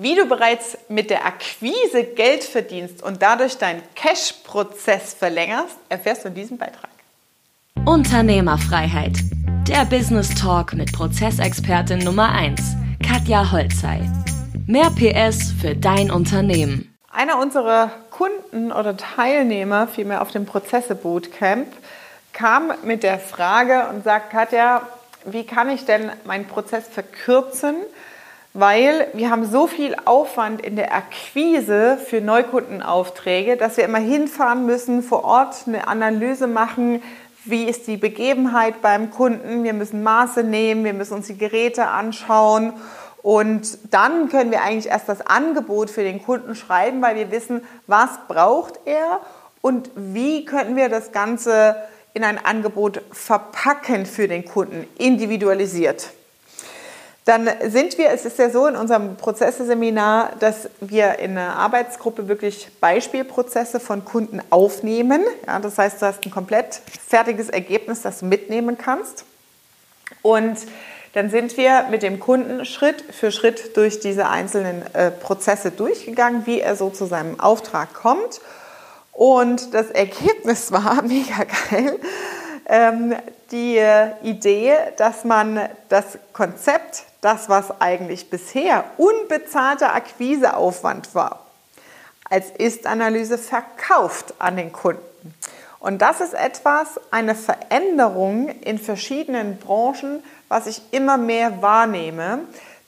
Wie du bereits mit der Akquise Geld verdienst und dadurch deinen Cash-Prozess verlängerst, erfährst du in diesem Beitrag. Unternehmerfreiheit. Der Business Talk mit Prozessexpertin Nummer 1, Katja Holzei. Mehr PS für dein Unternehmen. Einer unserer Kunden oder Teilnehmer, vielmehr auf dem Prozesse Bootcamp, kam mit der Frage und sagt, Katja, wie kann ich denn meinen Prozess verkürzen? Weil wir haben so viel Aufwand in der Akquise für Neukundenaufträge, dass wir immer hinfahren müssen, vor Ort eine Analyse machen, wie ist die Begebenheit beim Kunden, wir müssen Maße nehmen, wir müssen uns die Geräte anschauen. Und dann können wir eigentlich erst das Angebot für den Kunden schreiben, weil wir wissen, was braucht er und wie können wir das Ganze in ein Angebot verpacken für den Kunden, individualisiert dann sind wir, es ist ja so in unserem Prozesse-Seminar, dass wir in einer Arbeitsgruppe wirklich Beispielprozesse von Kunden aufnehmen. Ja, das heißt, du hast ein komplett fertiges Ergebnis, das du mitnehmen kannst. Und dann sind wir mit dem Kunden Schritt für Schritt durch diese einzelnen äh, Prozesse durchgegangen, wie er so zu seinem Auftrag kommt. Und das Ergebnis war mega geil. Ähm, die Idee, dass man das Konzept das, was eigentlich bisher unbezahlter Akquiseaufwand war, als Ist-Analyse verkauft an den Kunden. Und das ist etwas, eine Veränderung in verschiedenen Branchen, was ich immer mehr wahrnehme,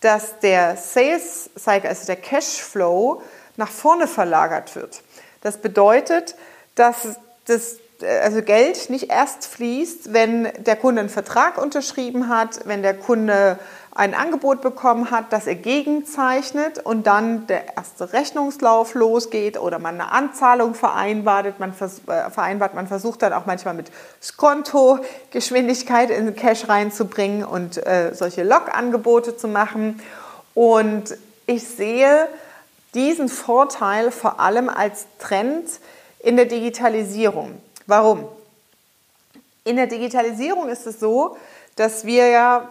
dass der Sales Cycle, also der Cashflow, nach vorne verlagert wird. Das bedeutet, dass das also Geld nicht erst fließt, wenn der Kunde einen Vertrag unterschrieben hat, wenn der Kunde ein Angebot bekommen hat, das er gegenzeichnet und dann der erste Rechnungslauf losgeht oder man eine Anzahlung vereinbart. Man, vers äh, vereinbart, man versucht dann auch manchmal mit Skonto Geschwindigkeit in Cash reinzubringen und äh, solche Log-Angebote zu machen. Und ich sehe diesen Vorteil vor allem als Trend in der Digitalisierung. Warum? In der Digitalisierung ist es so, dass wir ja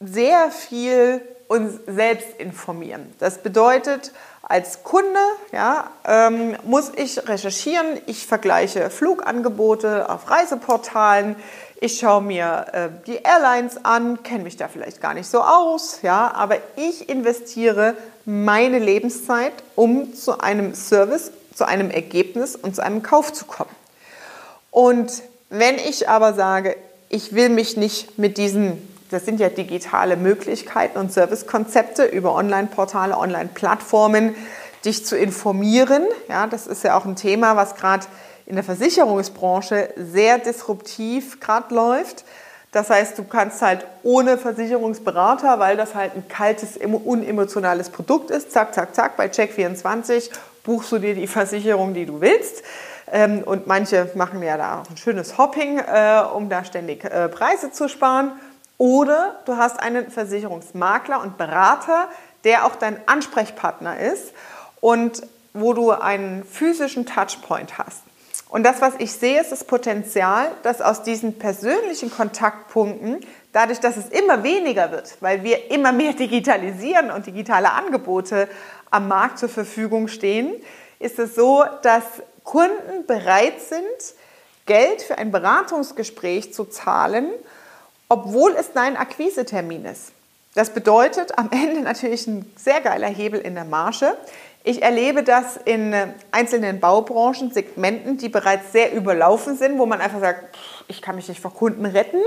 sehr viel uns selbst informieren. Das bedeutet, als Kunde ja, ähm, muss ich recherchieren, ich vergleiche Flugangebote auf Reiseportalen, ich schaue mir äh, die Airlines an, kenne mich da vielleicht gar nicht so aus, ja, aber ich investiere meine Lebenszeit, um zu einem Service, zu einem Ergebnis und zu einem Kauf zu kommen. Und wenn ich aber sage, ich will mich nicht mit diesen, das sind ja digitale Möglichkeiten und Servicekonzepte über Online-Portale, Online-Plattformen, dich zu informieren. Ja, das ist ja auch ein Thema, was gerade in der Versicherungsbranche sehr disruptiv gerade läuft. Das heißt, du kannst halt ohne Versicherungsberater, weil das halt ein kaltes, unemotionales Produkt ist, zack, zack, zack, bei Check24 buchst du dir die Versicherung, die du willst. Ähm, und manche machen ja da auch ein schönes Hopping, äh, um da ständig äh, Preise zu sparen. Oder du hast einen Versicherungsmakler und Berater, der auch dein Ansprechpartner ist und wo du einen physischen Touchpoint hast. Und das, was ich sehe, ist das Potenzial, dass aus diesen persönlichen Kontaktpunkten, dadurch, dass es immer weniger wird, weil wir immer mehr digitalisieren und digitale Angebote am Markt zur Verfügung stehen, ist es so, dass Kunden bereit sind, Geld für ein Beratungsgespräch zu zahlen, obwohl es dein Akquisetermin ist. Das bedeutet am Ende natürlich ein sehr geiler Hebel in der Marge. Ich erlebe das in einzelnen Baubranchen, Segmenten, die bereits sehr überlaufen sind, wo man einfach sagt, ich kann mich nicht vor Kunden retten.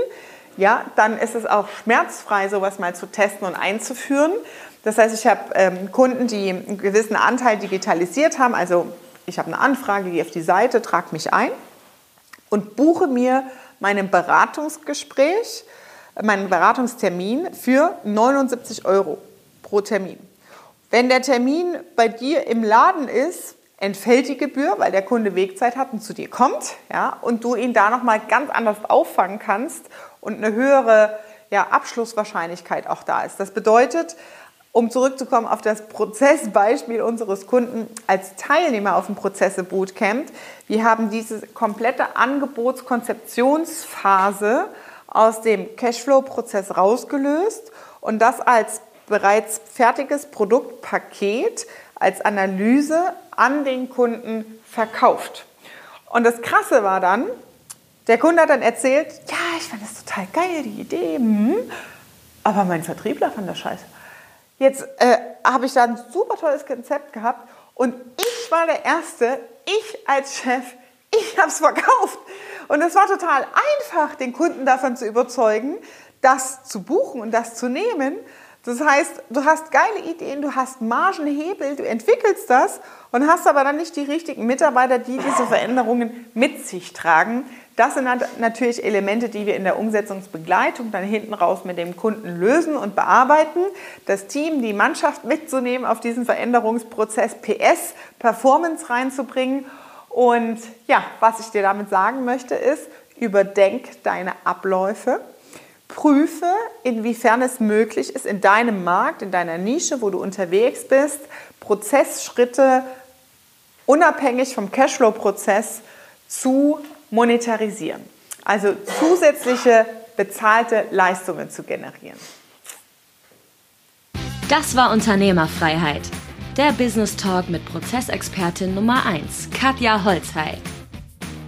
Ja, dann ist es auch schmerzfrei, sowas mal zu testen und einzuführen. Das heißt, ich habe ähm, Kunden, die einen gewissen Anteil digitalisiert haben, also ich habe eine Anfrage, gehe auf die Seite, trage mich ein und buche mir meinen Beratungsgespräch, meinen Beratungstermin für 79 Euro pro Termin. Wenn der Termin bei dir im Laden ist, entfällt die Gebühr, weil der Kunde Wegzeit hat und zu dir kommt, ja, und du ihn da noch mal ganz anders auffangen kannst und eine höhere ja, Abschlusswahrscheinlichkeit auch da ist. Das bedeutet, um zurückzukommen auf das Prozessbeispiel unseres Kunden als Teilnehmer auf dem Prozesse Bootcamp, wir haben diese komplette Angebotskonzeptionsphase aus dem Cashflow-Prozess rausgelöst und das als bereits fertiges Produktpaket als Analyse an den Kunden verkauft. Und das Krasse war dann, der Kunde hat dann erzählt, ja, ich fand das total geil, die Idee, hm, aber mein Vertriebler fand das scheiße. Jetzt äh, habe ich da ein super tolles Konzept gehabt und ich war der Erste, ich als Chef, ich habe es verkauft. Und es war total einfach, den Kunden davon zu überzeugen, das zu buchen und das zu nehmen. Das heißt, du hast geile Ideen, du hast Margenhebel, du entwickelst das und hast aber dann nicht die richtigen Mitarbeiter, die diese Veränderungen mit sich tragen. Das sind natürlich Elemente, die wir in der Umsetzungsbegleitung dann hinten raus mit dem Kunden lösen und bearbeiten. Das Team, die Mannschaft mitzunehmen auf diesen Veränderungsprozess, PS, Performance reinzubringen. Und ja, was ich dir damit sagen möchte, ist, überdenk deine Abläufe prüfe, inwiefern es möglich ist, in deinem Markt, in deiner Nische, wo du unterwegs bist, Prozessschritte unabhängig vom Cashflow-Prozess zu monetarisieren. Also zusätzliche bezahlte Leistungen zu generieren. Das war Unternehmerfreiheit. Der Business Talk mit Prozessexpertin Nummer 1, Katja Holzhey.